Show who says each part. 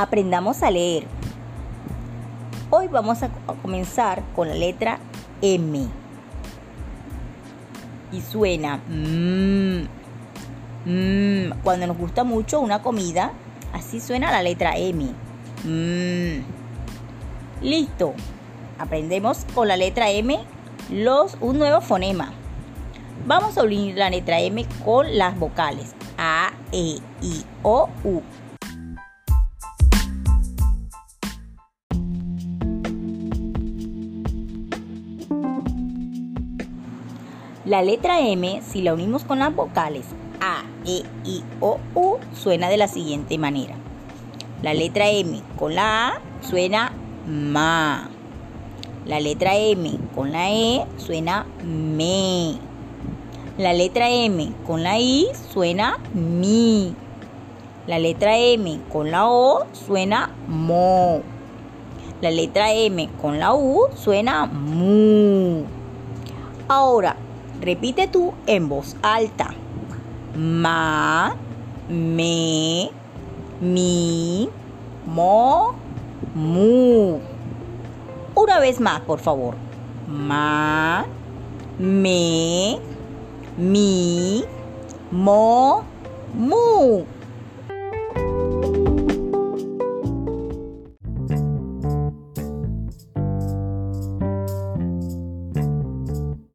Speaker 1: Aprendamos a leer. Hoy vamos a comenzar con la letra M. Y suena mmm, mmm. Cuando nos gusta mucho una comida, así suena la letra M. Mmm. Listo. Aprendemos con la letra M los, un nuevo fonema. Vamos a unir la letra M con las vocales A, E, I, O, U. La letra M, si la unimos con las vocales A, E, I, O, U, suena de la siguiente manera. La letra M con la A suena ma. La letra M con la E suena me. La letra M con la I suena mi. La letra M con la O suena mo. La letra M con la U suena mu. Ahora, repite tú en voz alta. Ma, me, mi, mo, mu. Una vez más, por favor. Ma, me, mi, mo, mu.